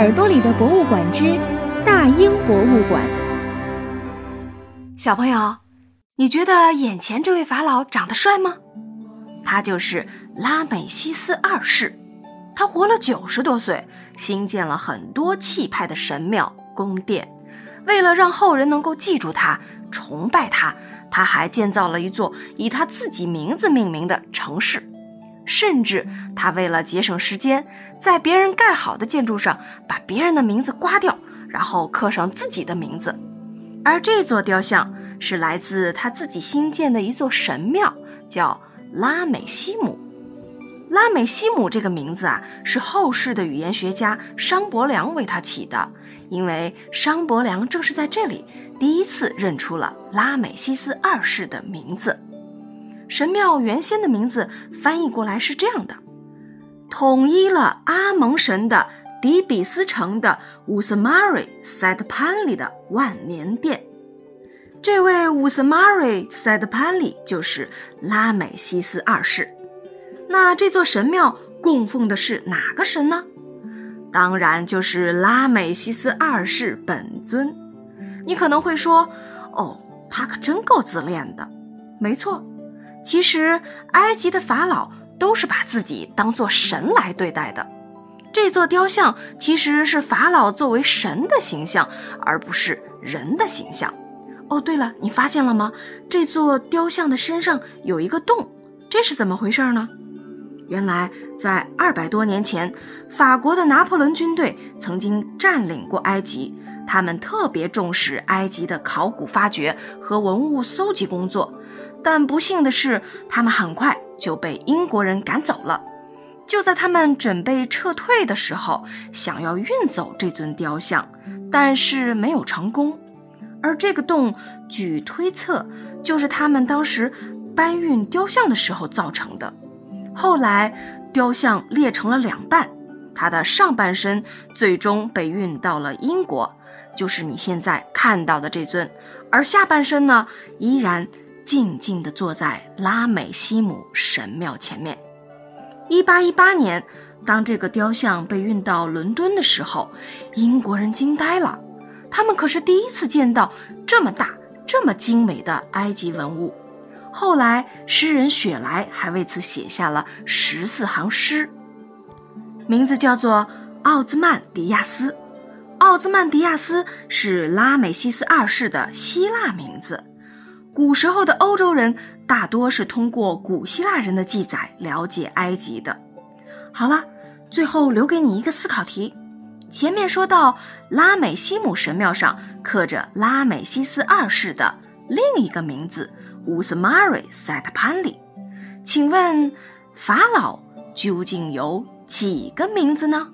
耳朵里的博物馆之大英博物馆。小朋友，你觉得眼前这位法老长得帅吗？他就是拉美西斯二世，他活了九十多岁，兴建了很多气派的神庙宫殿。为了让后人能够记住他、崇拜他，他还建造了一座以他自己名字命名的城市。甚至他为了节省时间，在别人盖好的建筑上把别人的名字刮掉，然后刻上自己的名字。而这座雕像是来自他自己新建的一座神庙，叫拉美西姆。拉美西姆这个名字啊，是后世的语言学家商伯良为他起的，因为商伯良正是在这里第一次认出了拉美西斯二世的名字。神庙原先的名字翻译过来是这样的：统一了阿蒙神的底比斯城的乌斯马瑞塞德潘里的万年殿。这位乌斯马瑞塞德潘里就是拉美西斯二世。那这座神庙供奉的是哪个神呢？当然就是拉美西斯二世本尊。你可能会说：“哦，他可真够自恋的。”没错，其实埃及的法老都是把自己当做神来对待的。这座雕像其实是法老作为神的形象，而不是人的形象。哦，对了，你发现了吗？这座雕像的身上有一个洞，这是怎么回事呢？原来，在二百多年前，法国的拿破仑军队曾经占领过埃及。他们特别重视埃及的考古发掘和文物搜集工作，但不幸的是，他们很快就被英国人赶走了。就在他们准备撤退的时候，想要运走这尊雕像，但是没有成功。而这个洞，据推测，就是他们当时搬运雕像的时候造成的。后来，雕像裂成了两半，它的上半身最终被运到了英国，就是你现在看到的这尊，而下半身呢，依然静静地坐在拉美西姆神庙前面。一八一八年，当这个雕像被运到伦敦的时候，英国人惊呆了，他们可是第一次见到这么大、这么精美的埃及文物。后来，诗人雪莱还为此写下了十四行诗，名字叫做《奥兹曼迪亚斯》。奥兹曼迪亚斯是拉美西斯二世的希腊名字。古时候的欧洲人大多是通过古希腊人的记载了解埃及的。好了，最后留给你一个思考题：前面说到拉美西姆神庙上刻着拉美西斯二世的另一个名字。乌斯马瑞塞特潘里，请问法老究竟有几个名字呢？